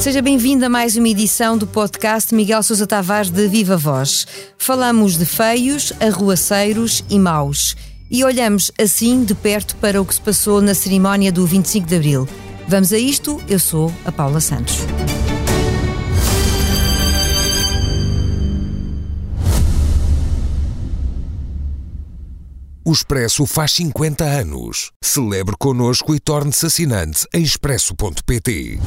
Seja bem-vindo a mais uma edição do podcast Miguel Sousa Tavares de Viva Voz. Falamos de feios, arruaceiros e maus. E olhamos assim de perto para o que se passou na cerimónia do 25 de Abril. Vamos a isto, eu sou a Paula Santos. O Expresso faz 50 anos. Celebre connosco e torne-se assinante em expresso.pt.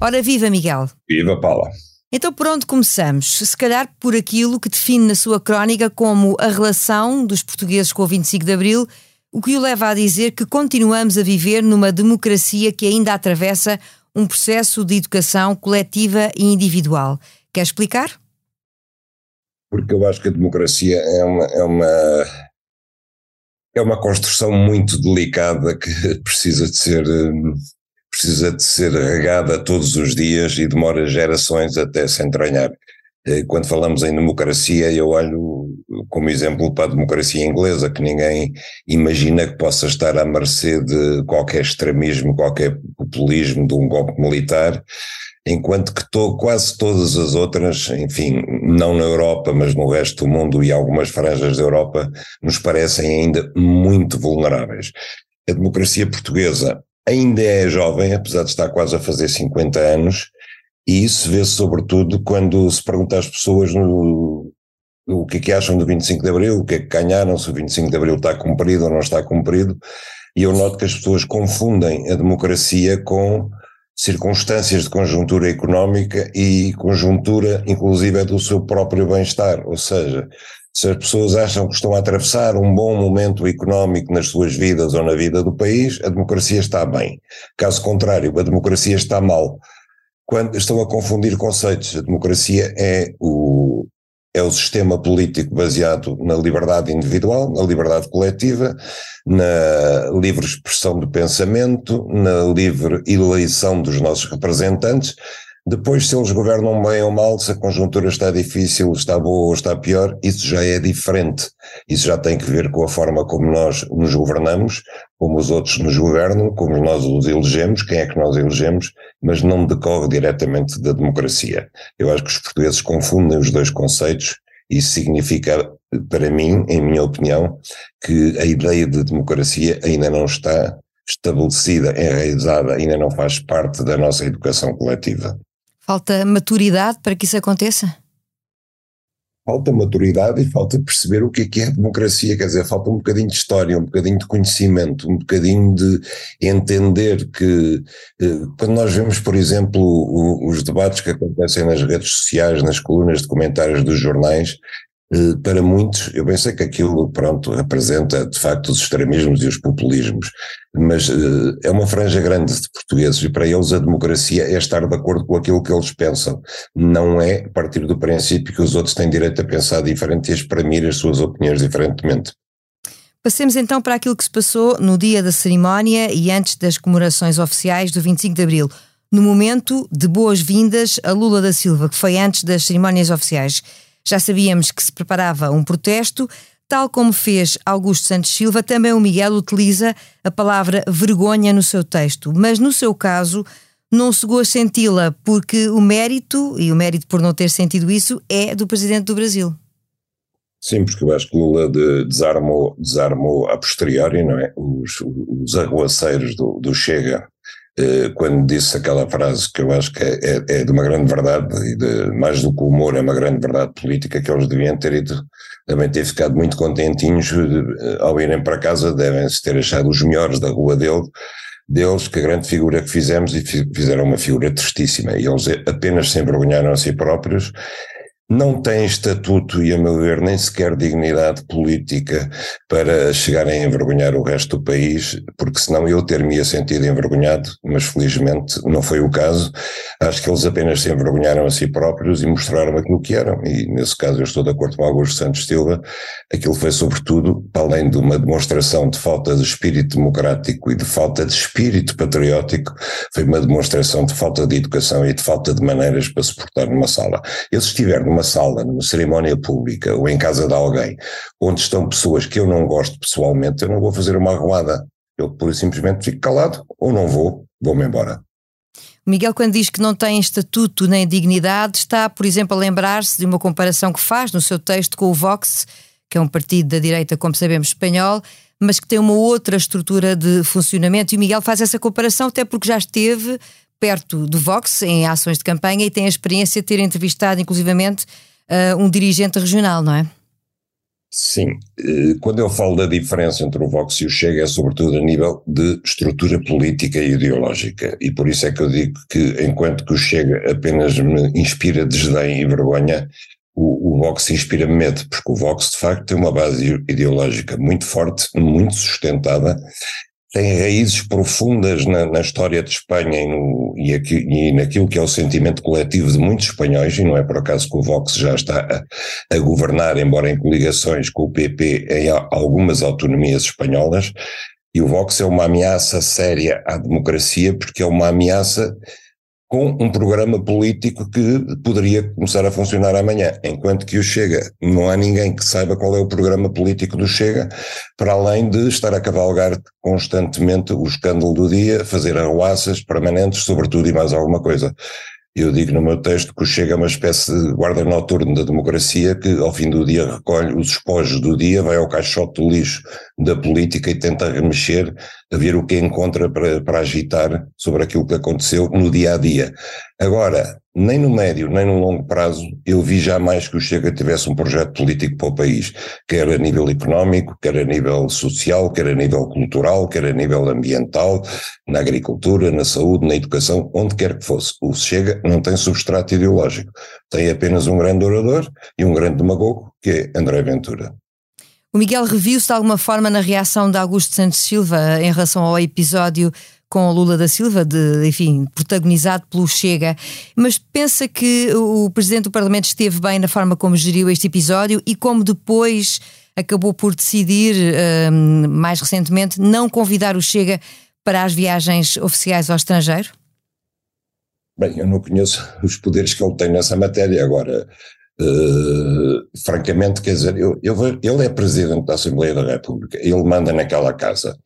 Ora, viva Miguel! Viva Paula! Então por onde começamos? Se calhar por aquilo que define na sua crónica como a relação dos portugueses com o 25 de Abril, o que o leva a dizer que continuamos a viver numa democracia que ainda atravessa um processo de educação coletiva e individual. Quer explicar? Porque eu acho que a democracia é uma, é uma, é uma construção muito delicada que precisa de ser hum, precisa de ser regada todos os dias e demora gerações até se entranhar. Eh, quando falamos em democracia, eu olho como exemplo para a democracia inglesa, que ninguém imagina que possa estar à mercê de qualquer extremismo, qualquer populismo, de um golpe militar, enquanto que to, quase todas as outras, enfim, não na Europa, mas no resto do mundo e algumas franjas da Europa, nos parecem ainda muito vulneráveis. A democracia portuguesa ainda é jovem, apesar de estar quase a fazer 50 anos, e isso vê-se sobretudo quando se pergunta às pessoas no, o que é que acham do 25 de Abril, o que é que ganharam, se o 25 de Abril está cumprido ou não está cumprido, e eu noto que as pessoas confundem a democracia com circunstâncias de conjuntura económica e conjuntura inclusive do seu próprio bem-estar, ou seja, se as pessoas acham que estão a atravessar um bom momento económico nas suas vidas ou na vida do país, a democracia está bem. Caso contrário, a democracia está mal. Quando estão a confundir conceitos, a democracia é o, é o sistema político baseado na liberdade individual, na liberdade coletiva, na livre expressão do pensamento, na livre eleição dos nossos representantes, depois, se eles governam bem ou mal, se a conjuntura está difícil, está boa ou está pior, isso já é diferente. Isso já tem que ver com a forma como nós nos governamos, como os outros nos governam, como nós os elegemos, quem é que nós elegemos, mas não decorre diretamente da democracia. Eu acho que os portugueses confundem os dois conceitos. Isso significa, para mim, em minha opinião, que a ideia de democracia ainda não está estabelecida, enraizada, ainda não faz parte da nossa educação coletiva. Falta maturidade para que isso aconteça? Falta maturidade e falta perceber o que é que é a democracia, quer dizer, falta um bocadinho de história, um bocadinho de conhecimento, um bocadinho de entender que eh, quando nós vemos, por exemplo, os debates que acontecem nas redes sociais, nas colunas de comentários dos jornais, para muitos, eu pensei que aquilo, pronto, representa de facto os extremismos e os populismos, mas uh, é uma franja grande de portugueses e para eles a democracia é estar de acordo com aquilo que eles pensam, não é partir do princípio que os outros têm direito a pensar diferente e a exprimir as suas opiniões diferentemente. Passemos então para aquilo que se passou no dia da cerimónia e antes das comemorações oficiais do 25 de Abril, no momento de boas-vindas a Lula da Silva, que foi antes das cerimónias oficiais. Já sabíamos que se preparava um protesto, tal como fez Augusto Santos Silva, também o Miguel utiliza a palavra vergonha no seu texto, mas no seu caso não chegou a senti-la porque o mérito, e o mérito por não ter sentido isso, é do Presidente do Brasil. Sim, porque eu acho que Lula de, desarmou, desarmou a posteriori, não é? Os, os arruaceiros do, do Chega quando disse aquela frase que eu acho que é, é, é, de uma grande verdade, e de, mais do que o humor, é uma grande verdade política, que eles deviam ter ido, devem ter ficado muito contentinhos eh, ao irem para casa, devem-se ter achado os melhores da rua dele, deles, que a grande figura que fizemos, e fizeram uma figura tristíssima, e eles apenas se envergonharam a si próprios, não têm estatuto e, a meu ver, nem sequer dignidade política para chegarem a envergonhar o resto do país, porque senão eu ter-me sentido envergonhado, mas felizmente não foi o caso. Acho que eles apenas se envergonharam a si próprios e mostraram aquilo que eram. E nesse caso eu estou de acordo com Augusto Santos Silva, aquilo foi sobretudo, além de uma demonstração de falta de espírito democrático e de falta de espírito patriótico, foi uma demonstração de falta de educação e de falta de maneiras para se portar numa sala. Eles estiveram numa numa sala, numa cerimónia pública ou em casa de alguém, onde estão pessoas que eu não gosto pessoalmente, eu não vou fazer uma arruada. Eu pura e simplesmente fico calado ou não vou, vou-me embora. Miguel, quando diz que não tem estatuto nem dignidade, está, por exemplo, a lembrar-se de uma comparação que faz no seu texto com o Vox, que é um partido da direita, como sabemos, espanhol, mas que tem uma outra estrutura de funcionamento. E o Miguel faz essa comparação até porque já esteve perto do Vox em ações de campanha e tem a experiência de ter entrevistado, inclusivamente, uh, um dirigente regional, não é? Sim, eh, quando eu falo da diferença entre o Vox e o Chega é sobretudo a nível de estrutura política e ideológica e por isso é que eu digo que enquanto que o Chega apenas me inspira desdém e vergonha, o, o Vox inspira medo, porque o Vox de facto tem uma base ideológica muito forte, muito sustentada tem raízes profundas na, na história de Espanha e, no, e, aqui, e, naquilo que é o sentimento coletivo de muitos espanhóis, e não é por acaso que o Vox já está a, a governar, embora em coligações com o PP em algumas autonomias espanholas, e o Vox é uma ameaça séria à democracia, porque é uma ameaça com um programa político que poderia começar a funcionar amanhã, enquanto que o Chega, não há ninguém que saiba qual é o programa político do Chega, para além de estar a cavalgar constantemente o escândalo do dia, fazer arruaças permanentes, sobretudo e mais alguma coisa. Eu digo no meu texto que o Chega é uma espécie de guarda noturno da democracia que, ao fim do dia, recolhe os espojos do dia, vai ao caixote do lixo da política e tenta remexer, a ver o que encontra para, para agitar sobre aquilo que aconteceu no dia a dia. Agora, nem no médio, nem no longo prazo, eu vi jamais que o Chega tivesse um projeto político para o país, quer a nível económico, quer a nível social, quer a nível cultural, quer a nível ambiental, na agricultura, na saúde, na educação, onde quer que fosse. O Chega não tem substrato ideológico, tem apenas um grande orador e um grande demagogo, que é André Ventura. O Miguel reviu-se de alguma forma na reação de Augusto Santos Silva em relação ao episódio com Lula da Silva, de, enfim, protagonizado pelo Chega, mas pensa que o Presidente do Parlamento esteve bem na forma como geriu este episódio e como depois acabou por decidir, um, mais recentemente, não convidar o Chega para as viagens oficiais ao estrangeiro? Bem, eu não conheço os poderes que ele tem nessa matéria. Agora, Uh, francamente, quer dizer, eu, eu, ele é presidente da Assembleia da República, ele manda naquela casa.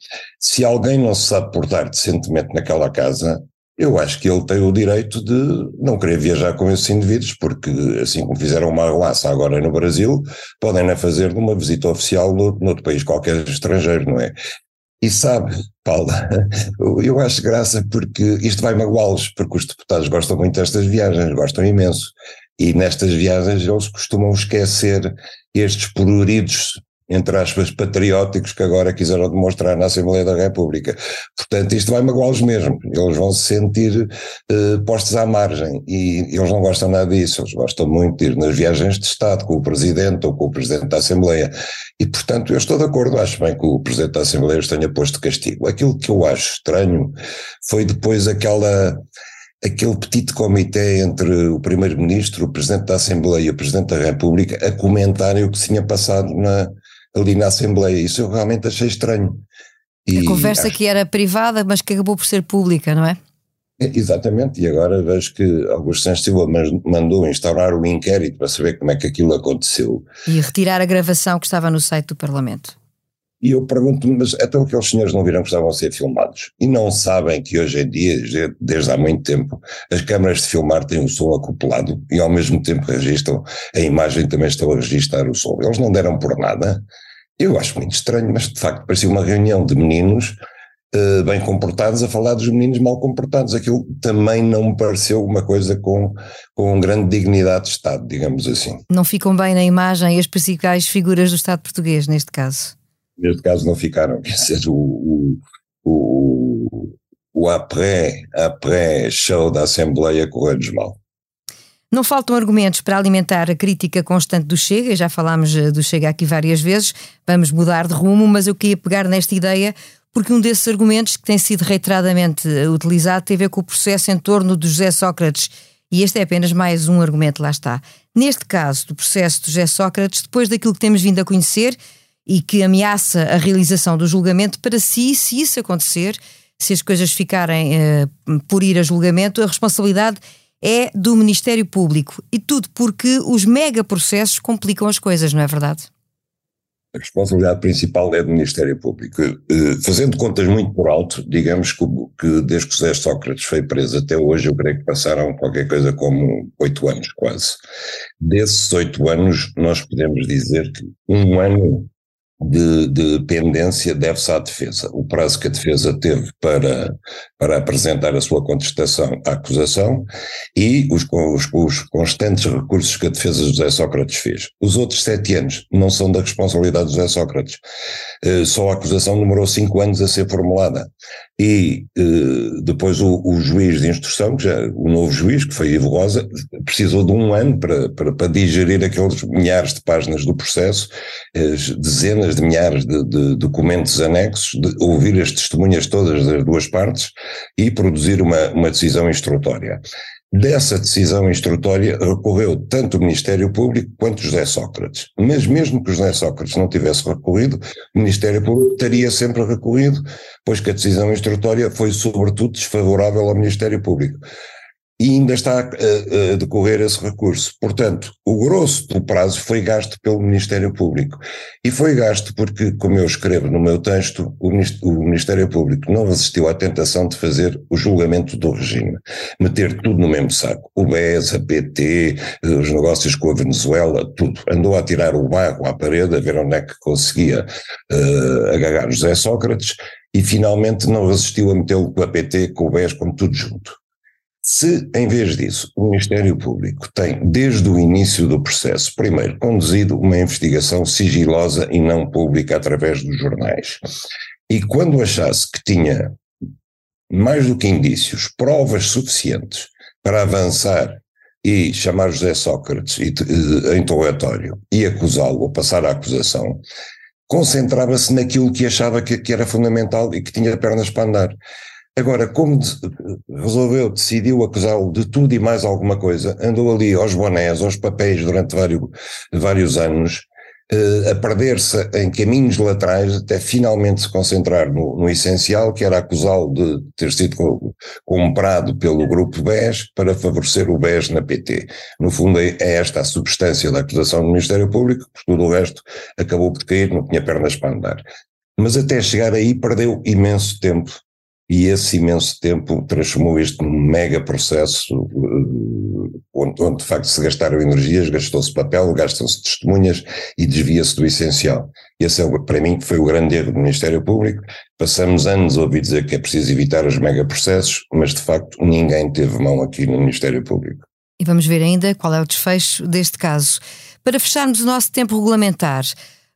Se alguém não se sabe portar decentemente naquela casa, eu acho que ele tem o direito de não querer viajar com esses indivíduos, porque assim como fizeram uma arruaça agora no Brasil, podem na fazer numa visita oficial no, noutro país qualquer estrangeiro, não é? E sabe, Paula, eu acho graça porque isto vai magoá-los, porque os deputados gostam muito destas viagens, gostam imenso. E nestas viagens eles costumam esquecer estes pruridos, entre aspas, patrióticos que agora quiseram demonstrar na Assembleia da República. Portanto, isto vai magoá-los mesmo. Eles vão se sentir uh, postos à margem e eles não gostam nada disso. Eles gostam muito de ir nas viagens de Estado com o Presidente ou com o Presidente da Assembleia. E, portanto, eu estou de acordo. Acho bem que o Presidente da Assembleia os tenha posto de castigo. Aquilo que eu acho estranho foi depois aquela aquele petite comitê entre o Primeiro-Ministro, o Presidente da Assembleia e o Presidente da República a comentarem o que tinha passado na, ali na Assembleia. Isso eu realmente achei estranho. E a conversa acho... que era privada, mas que acabou por ser pública, não é? é exatamente, e agora vejo que Augusto Santos Silva mandou instaurar um inquérito para saber como é que aquilo aconteceu. E retirar a gravação que estava no site do Parlamento. E eu pergunto-me, mas até aqueles senhores não viram que estavam a ser filmados? E não sabem que hoje em dia, desde há muito tempo, as câmaras de filmar têm o som acoplado e ao mesmo tempo registram, a imagem também estão a registrar o som. Eles não deram por nada. Eu acho muito estranho, mas de facto parecia uma reunião de meninos uh, bem comportados a falar dos meninos mal comportados. Aquilo também não me pareceu uma coisa com, com grande dignidade de Estado, digamos assim. Não ficam bem na imagem as principais figuras do Estado português, neste caso? Neste caso não ficaram, quer dizer, o, o, o, o après-show da Assembleia correu-nos mal. Não faltam argumentos para alimentar a crítica constante do Chega, já falámos eh, do Chega aqui várias vezes, vamos mudar de rumo, mas eu queria pegar nesta ideia porque um desses argumentos que tem sido reiteradamente eh, utilizado tem a ver com o processo em torno do José Sócrates. E este é apenas mais um argumento, lá está. Neste caso do processo do José Sócrates, depois daquilo que temos vindo a conhecer, e que ameaça a realização do julgamento, para si, se isso acontecer, se as coisas ficarem uh, por ir a julgamento, a responsabilidade é do Ministério Público. E tudo porque os megaprocessos complicam as coisas, não é verdade? A responsabilidade principal é do Ministério Público. Eh, fazendo contas muito por alto, digamos que, que desde que José Sócrates foi preso até hoje, eu creio que passaram qualquer coisa como oito anos quase. Desses oito anos, nós podemos dizer que um ano de, de pendência deve-se à defesa. O prazo que a defesa teve para, para apresentar a sua contestação à acusação e os, os, os constantes recursos que a defesa de José Sócrates fez. Os outros sete anos não são da responsabilidade de José Sócrates. Uh, só a acusação demorou cinco anos a ser formulada. E uh, depois o, o, juiz de instrução, que já, o novo juiz, que foi Ivo Rosa, precisou de um ano para, para, para digerir aqueles milhares de páginas do processo, dezenas dezenas de milhares de, de, documentos anexos, de ouvir as testemunhas todas das duas partes e produzir uma, uma decisão instrutória. Dessa decisão instrutória recorreu tanto o Ministério Público quanto José Sócrates. Mas mesmo que José Sócrates não tivesse recorrido, o Ministério Público teria sempre recorrido, pois que a decisão instrutória foi sobretudo desfavorável ao Ministério Público e ainda está a, a, decorrer esse recurso. Portanto, o grosso do prazo foi gasto pelo Ministério Público. E foi gasto porque, como eu escrevo no meu texto, o, Ministério Público não resistiu à tentação de fazer o julgamento do regime, meter tudo no mesmo saco. O BES, a PT, os negócios com a Venezuela, tudo. Andou a tirar o barro à parede, a ver onde é que conseguia uh, agarrar José Sócrates, e finalmente não resistiu a metê-lo com a PT, com o BES, com tudo junto. Se, em vez disso, o Ministério Público tem, desde o início do processo, primeiro, conduzido uma investigação sigilosa e não pública através dos jornais, e quando achasse que tinha mais do que indícios, provas suficientes para avançar e chamar José Sócrates em interrogatório e acusá-lo ou passar a acusação, concentrava-se naquilo que achava que, que era fundamental e que tinha pernas para andar. Agora, como de, resolveu, decidiu acusá-lo de tudo e mais alguma coisa, andou ali aos bonés, aos papéis durante vários, vários anos, eh, a perder-se em caminhos laterais até finalmente se concentrar no, no essencial, que era acusá-lo de ter sido comprado pelo grupo BES para favorecer o BES na PT. No fundo é, é esta a substância da acusação do Ministério Público, porque tudo o resto acabou por cair, não tinha pernas para andar. Mas até chegar aí perdeu imenso tempo e esse imenso tempo transformou isto num mega processo eh, onde, onde de facto se gastaram energias, gastou-se papel, gastam-se testemunhas e desvia-se do essencial. Esse é, para mim foi o grande erro do Ministério Público. Passamos anos a ouvir dizer que é preciso evitar os mega processos, mas de facto ninguém teve mão aqui no Ministério Público. E vamos ver ainda qual é o desfecho deste caso. Para fecharmos o nosso tempo regulamentar,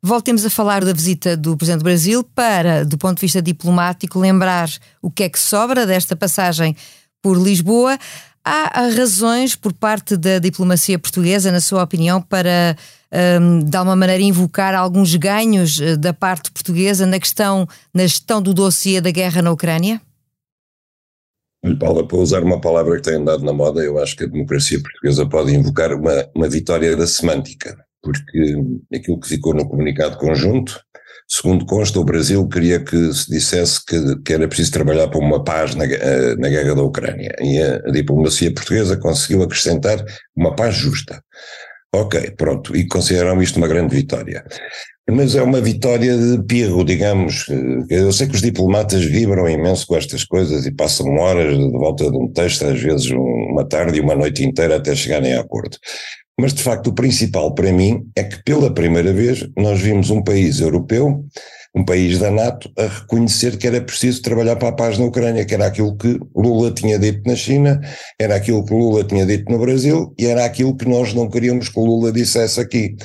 Voltemos a falar da visita do Presidente do Brasil para, do ponto de vista diplomático, lembrar o que é que sobra desta passagem por Lisboa. Há razões por parte da diplomacia portuguesa, na sua opinião, para um, de alguma maneira invocar alguns ganhos eh, da parte portuguesa na questão, na gestão do dossiê da guerra na Ucrânia? Paula, para usar uma palavra que tem andado na moda, eu acho que a democracia portuguesa pode invocar uma, uma vitória da semântica porque aquilo que ficou no comunicado conjunto, segundo consta, o Brasil queria que se dissesse que, que era preciso trabalhar para uma paz na, eh, na guerra da Ucrânia, e a, a diplomacia portuguesa conseguiu acrescentar uma paz justa. Ok, pronto, e consideraram isto uma grande vitória. Mas é uma vitória de pirro, digamos. Eu sei que os diplomatas vibram imenso com estas coisas e passam horas de volta de um texto, às vezes uma tarde e uma noite inteira até chegarem a acordo. Mas, de facto, o principal para mim é que, pela primeira vez, nós vimos um país europeu, um país da NATO, a reconhecer que era preciso trabalhar para a paz na Ucrânia, que era aquilo que Lula tinha dito na China, era aquilo que Lula tinha dito no Brasil e era aquilo que nós não queríamos que o Lula dissesse aqui.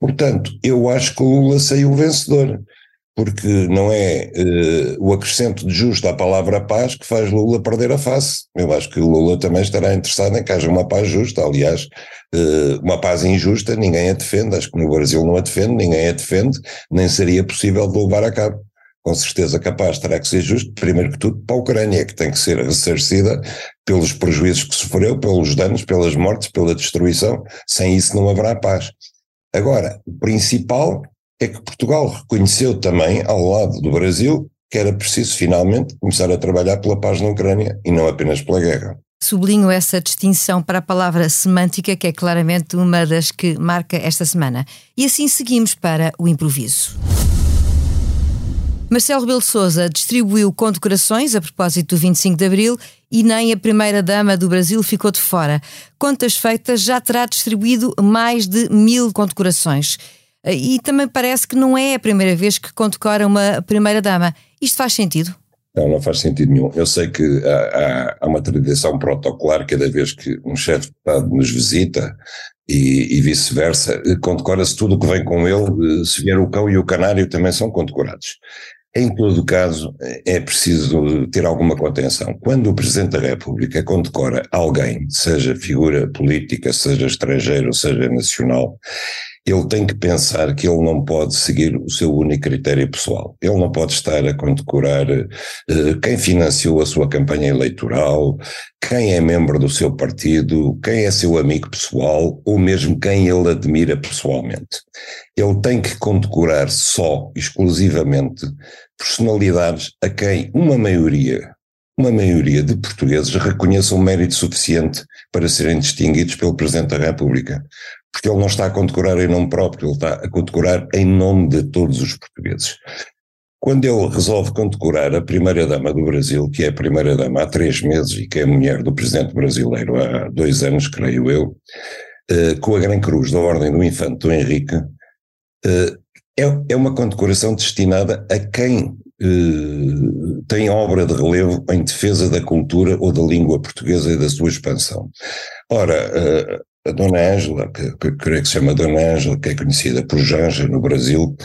Portanto, eu acho que o Lula saiu vencedor porque não é uh, o acrescento de justo à palavra paz que faz Lula perder a face. Eu acho que o Lula também estará interessado em que haja uma paz justa. Aliás, uh, uma paz injusta ninguém a defende, acho que no Brasil não a defende, ninguém a defende, nem seria possível de levar a cabo. Com certeza capaz terá que ser justo, primeiro que tudo, para a Ucrânia, que tem que ser ressarcida pelos prejuízos que sofreu, pelos danos, pelas mortes, pela destruição. Sem isso não haverá paz. Agora, o principal é que Portugal reconheceu também, ao lado do Brasil, que era preciso finalmente começar a trabalhar pela paz na Ucrânia e não apenas pela guerra. Sublinho essa distinção para a palavra semântica, que é claramente uma das que marca esta semana. E assim seguimos para o improviso. Marcelo Rebelo Sousa distribuiu condecorações a propósito do 25 de Abril e nem a primeira-dama do Brasil ficou de fora. Contas feitas, já terá distribuído mais de mil condecorações. E também parece que não é a primeira vez que condecora uma primeira-dama. Isto faz sentido? Não, não faz sentido nenhum. Eu sei que há, há, há uma tradição protocolar cada vez que um chefe de Estado nos visita e, e vice-versa, condecora-se tudo o que vem com ele, se vier o cão e o canário também são condecorados. Em todo caso, é preciso ter alguma contenção. Quando o Presidente da República condecora alguém, seja figura política, seja estrangeiro, seja nacional, ele tem que pensar que ele não pode seguir o seu único critério pessoal. Ele não pode estar a condecorar uh, quem financiou a sua campanha eleitoral, quem é membro do seu partido, quem é seu amigo pessoal ou mesmo quem ele admira pessoalmente. Ele tem que condecorar só, exclusivamente, personalidades a quem uma maioria uma maioria de portugueses reconheça um mérito suficiente para serem distinguidos pelo Presidente da República porque ele não está a condecorar em nome próprio, ele está a condecorar em nome de todos os portugueses. Quando ele resolve condecorar a primeira-dama do Brasil, que é a primeira-dama há três meses e que é a mulher do presidente brasileiro há dois anos, creio eu, eh, com a Gran Cruz da Ordem do Infante do Henrique, eh, é, é uma condecoração destinada a quem eh, tem obra de relevo em defesa da cultura ou da língua portuguesa e da sua expansão. Ora, a Dona Ângela, que, que creio que se chama Dona Ângela, que é conhecida por Janja no Brasil,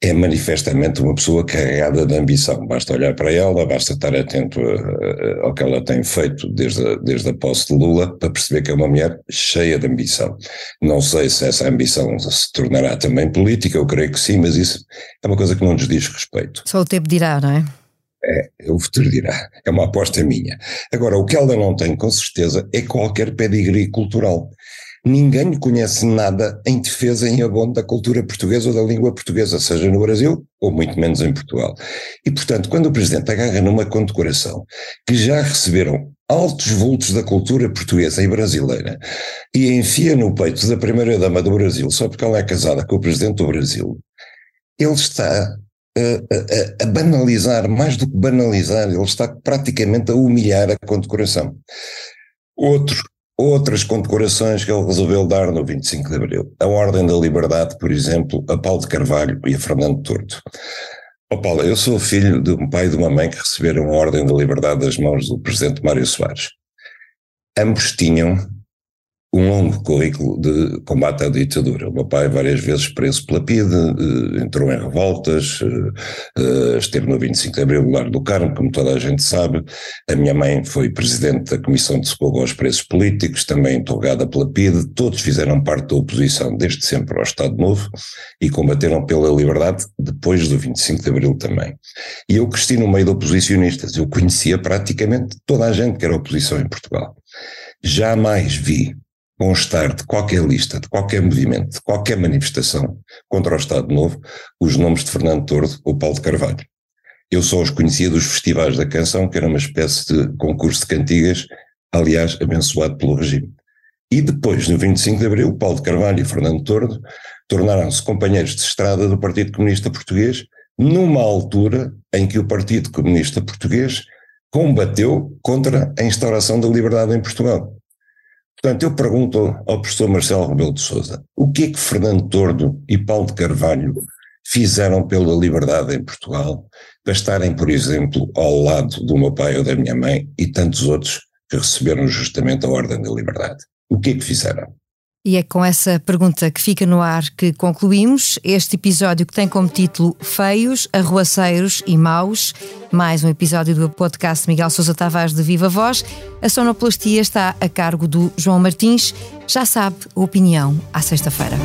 é manifestamente uma pessoa carregada de ambição. Basta olhar para ela, basta estar atento ao que ela tem feito desde a, desde a posse de Lula para perceber que é uma mulher cheia de ambição. Não sei se essa ambição se tornará também política, eu creio que sim, mas isso é uma coisa que não nos diz respeito. Só o tempo dirá, não é? É, o futuro dirá. É uma aposta minha. Agora, o que ela não tem, com certeza, é qualquer pedigree cultural. Ninguém conhece nada em defesa em abono da cultura portuguesa ou da língua portuguesa, seja no Brasil ou muito menos em Portugal. E, portanto, quando o Presidente agarra numa condecoração que já receberam altos vultos da cultura portuguesa e brasileira e enfia no peito da primeira-dama do Brasil só porque ela é casada com o Presidente do Brasil, ele está a, a, banalizar, mais do que banalizar, ele está praticamente a humilhar a condecoração. Outro, outras condecorações que ele resolveu dar no 25 de Abril. A Ordem da Liberdade, por exemplo, a Paulo de Carvalho e a Fernando Torto. Oh Paulo, eu sou filho de um pai e de uma mãe que receberam a Ordem da Liberdade das mãos do presidente Mário Soares. Ambos tinham um longo currículo de combate à ditadura. O meu pai, várias vezes preso pela PIDE, eh, entrou em revoltas, eh, eh, esteve no 25 de Abril no Lar do Carmo, como toda a gente sabe. A minha mãe foi presidente da Comissão de Socorro aos Presos Políticos, também interrogada pela PIDE. Todos fizeram parte da oposição desde sempre ao Estado Novo e combateram pela liberdade depois do 25 de Abril também. E eu cresci no meio de oposicionistas. Eu conhecia praticamente toda a gente que era oposição em Portugal. Jamais vi constar de qualquer lista, de qualquer movimento, de qualquer manifestação contra o Estado Novo, os nomes de Fernando Tordo ou Paulo de Carvalho. Eu só os conhecia dos festivais da canção, que era uma espécie de concurso de cantigas, aliás, abençoado pelo regime. E depois, no 25 de Abril, Paulo de Carvalho e Fernando Tordo tornaram-se companheiros de estrada do Partido Comunista Português, numa altura em que o Partido Comunista Português combateu contra a instauração da liberdade em Portugal. Portanto, eu pergunto ao professor Marcelo Rebelo de Sousa, o que é que Fernando Tordo e Paulo de Carvalho fizeram pela liberdade em Portugal para estarem, por exemplo, ao lado do meu pai ou da minha mãe e tantos outros que receberam justamente a Ordem da Liberdade? O que é que fizeram? E é com essa pergunta que fica no ar que concluímos este episódio que tem como título Feios, Arruaceiros e Maus. Mais um episódio do podcast Miguel Sousa Tavares de Viva Voz. A sonoplastia está a cargo do João Martins. Já sabe, opinião à sexta-feira.